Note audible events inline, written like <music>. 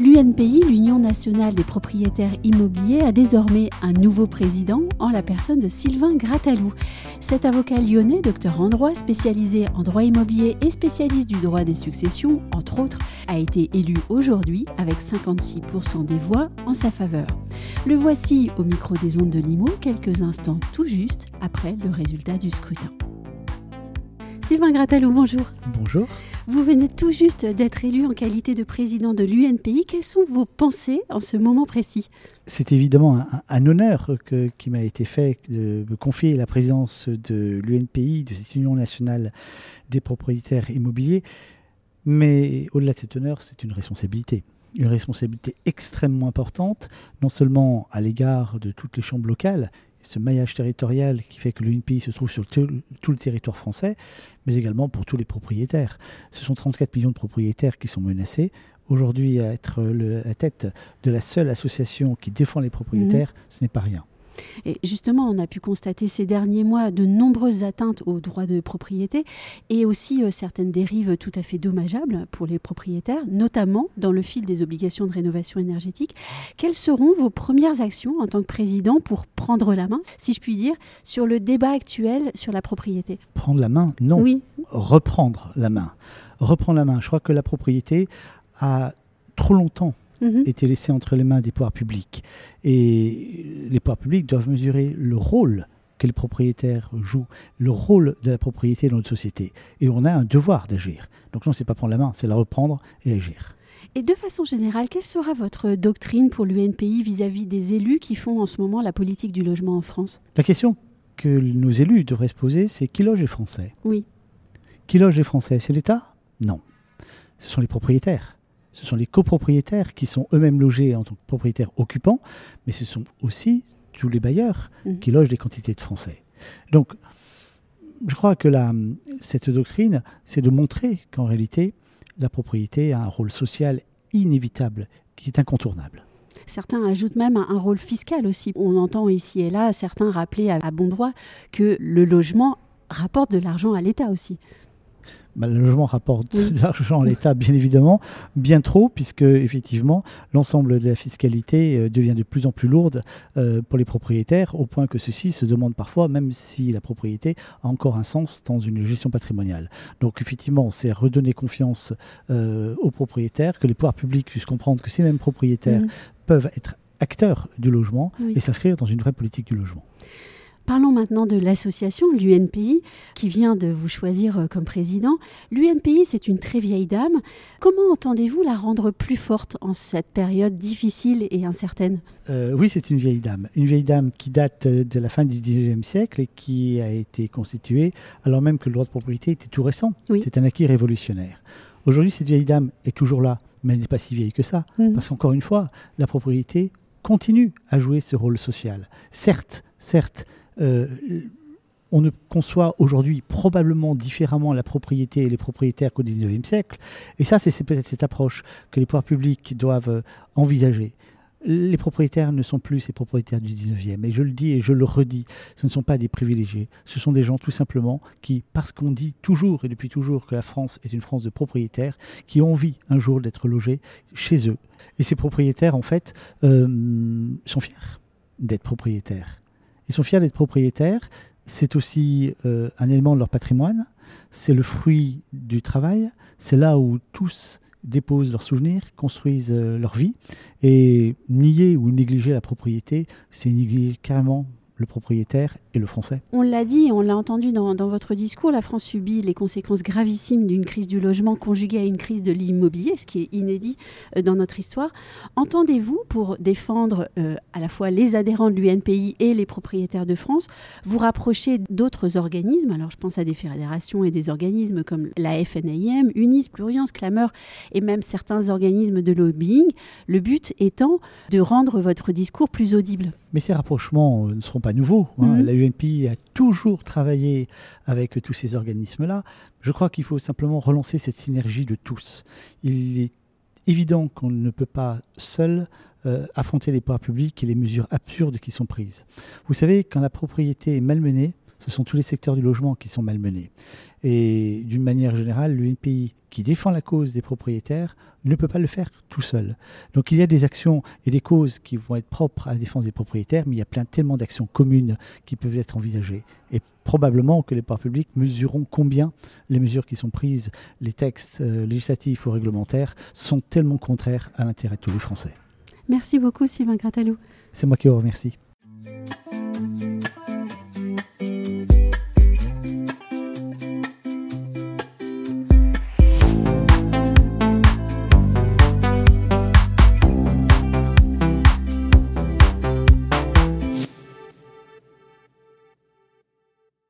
L'UNPI, l'Union nationale des propriétaires immobiliers, a désormais un nouveau président en la personne de Sylvain Grattalou. Cet avocat lyonnais, docteur en droit, spécialisé en droit immobilier et spécialiste du droit des successions, entre autres, a été élu aujourd'hui avec 56% des voix en sa faveur. Le voici au micro des ondes de Limo quelques instants tout juste après le résultat du scrutin. Sylvain Grattalou, bonjour. Bonjour. Vous venez tout juste d'être élu en qualité de président de l'UNPI. Quelles sont vos pensées en ce moment précis? C'est évidemment un, honneur qui m'a été fait de me confier la présidence de l'UNPI, de cette Union nationale des propriétaires immobiliers. Mais au-delà de cet honneur, c'est une responsabilité une responsabilité extrêmement importante, non seulement à l'égard de toutes les chambres locales, ce maillage territorial qui fait que l'UNPI se trouve sur tout, le territoire français, mais également pour tous les propriétaires. Ce sont 34 millions de propriétaires qui sont menacés. Aujourd'hui, à être le, à la tête de la seule association qui défend les propriétaires, mmh. ce n'est pas rien. Et justement, on a pu constater ces derniers mois de nombreuses atteintes aux droits de propriété et aussi euh, certaines dérives tout à fait dommageables pour les propriétaires, notamment dans le fil des obligations de rénovation énergétique. Quelles seront vos premières actions en tant que président pour prendre la main, si je puis dire, sur le débat actuel sur la propriété? Prendre la main? Non. Oui. Reprendre la main. Reprendre la main. Je crois que la propriété a trop longtemps Mhm. était laissé entre les mains des pouvoirs publics. Et les pouvoirs publics doivent mesurer le rôle que les propriétaires jouent, le rôle de la propriété dans notre société. Et on a un devoir d'agir. Donc non, c'est pas prendre la main, c'est la reprendre et agir. Et de façon générale, quelle sera votre doctrine pour l'UNPI vis-à-vis des élus qui font en ce moment la politique du logement en France? La question que nos élus devraient se poser, c'est qui loge les Français? Oui. Qui loge les Français? C'est l'État? Non. Ce sont les propriétaires ce sont les copropriétaires qui sont eux-mêmes logés en tant que propriétaires occupants, mais ce sont aussi tous les bailleurs mmh. qui logent des quantités de Français. Donc, je crois que la, cette doctrine, c'est de montrer qu'en réalité, la propriété a un rôle social inévitable, qui est incontournable. Certains ajoutent même un rôle fiscal aussi. On entend ici et là certains rappeler à bon droit que le logement rapporte de l'argent à l'État aussi. Bah, le logement rapporte de <laughs> l'argent à l'État, bien évidemment, bien trop, puisque effectivement l'ensemble de la fiscalité euh, devient de plus en plus lourde euh, pour les propriétaires, au point que ceux-ci se demandent parfois, même si la propriété a encore un sens dans une gestion patrimoniale. Donc effectivement, c'est redonner confiance euh, aux propriétaires, que les pouvoirs publics puissent comprendre que ces mêmes propriétaires mmh. peuvent être acteurs du logement et s'inscrire dans une vraie politique du logement. Parlons maintenant de l'association, l'UNPI, qui vient de vous choisir euh, comme président. L'UNPI, c'est une très vieille dame. Comment entendez-vous la rendre plus forte en cette période difficile et incertaine? Euh, Oui, c'est une vieille dame. Une vieille dame qui date euh, de la fin du 19e siècle et qui a été constituée alors même que le droit de propriété était tout récent. C'est un acquis révolutionnaire. Aujourd'hui, cette vieille dame est toujours là, mais elle n'est pas si vieille que ça. Mmh. Parce qu'encore une fois, la propriété continue à jouer ce rôle social. Certes, certes, on ne conçoit aujourd'hui probablement différemment la propriété et les propriétaires qu'au XIXe siècle. Et ça, c'est peut-être cette approche que les pouvoirs publics doivent euh, envisager. Les propriétaires ne sont plus ces propriétaires du 19e. Et je le dis et je le redis, ce ne sont pas des privilégiés. Ce sont des gens tout simplement qui, parce qu'on dit toujours et depuis toujours que la France est une France de propriétaires, qui ont envie un jour d'être logés chez eux. Et ces propriétaires, en fait, euh, sont fiers d'être propriétaires. Ils sont fiers d'être propriétaires. C'est aussi euh, un élément de leur patrimoine. C'est le fruit du travail. C'est là où tous déposent leurs souvenirs, construisent euh, leur vie. Et nier ou négliger la propriété, c'est négliger carrément le propriétaire et le français. On l'a dit, on l'a entendu dans, votre discours, la France subit les conséquences gravissimes d'une crise du logement conjuguée à une crise de l'immobilier, ce qui est inédit euh, dans notre histoire. Entendez-vous, pour défendre euh, à la fois les adhérents de l'UNPI et les propriétaires de France, vous rapprocher d'autres organismes? Alors je pense à des fédérations et des organismes comme la FNAIM, UNIS, Pluriance, Clameur et même certains organismes de lobbying, le but étant de rendre votre discours plus audible. Mais ces rapprochements ne seront pas nouveaux. Hein. Mhm. La UNPI a toujours travaillé avec tous ces organismes-là. Je crois qu'il faut simplement relancer cette synergie de tous. Il est évident qu'on ne peut pas seul euh, affronter les pouvoirs publics et les mesures absurdes qui sont prises. Vous savez, quand la propriété est malmenée, ce sont tous les secteurs du logement qui sont malmenés. Et d'une manière générale, l'UNPI qui défend la cause des propriétaires ne peut pas le faire tout seul. Donc il y a des actions et des causes qui vont être propres à la défense des propriétaires, mais il y a plein tellement d'actions communes qui peuvent être envisagées. Et probablement que les pouvoirs publics mesureront combien les mesures qui sont prises, les textes euh, législatifs ou réglementaires, sont tellement contraires à l'intérêt de tous les Français. Merci beaucoup Sylvain Gratalou. C'est moi qui vous remercie.